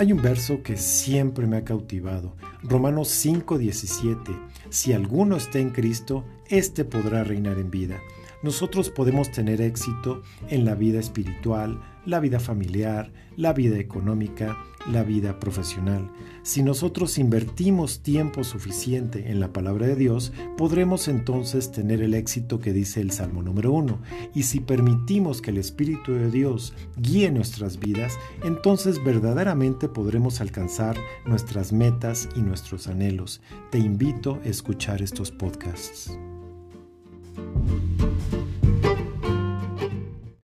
Hay un verso que siempre me ha cautivado, Romanos 5:17. Si alguno está en Cristo, éste podrá reinar en vida nosotros podemos tener éxito en la vida espiritual, la vida familiar, la vida económica, la vida profesional. Si nosotros invertimos tiempo suficiente en la palabra de Dios, podremos entonces tener el éxito que dice el Salmo número uno. Y si permitimos que el Espíritu de Dios guíe nuestras vidas, entonces verdaderamente podremos alcanzar nuestras metas y nuestros anhelos. Te invito a escuchar estos podcasts.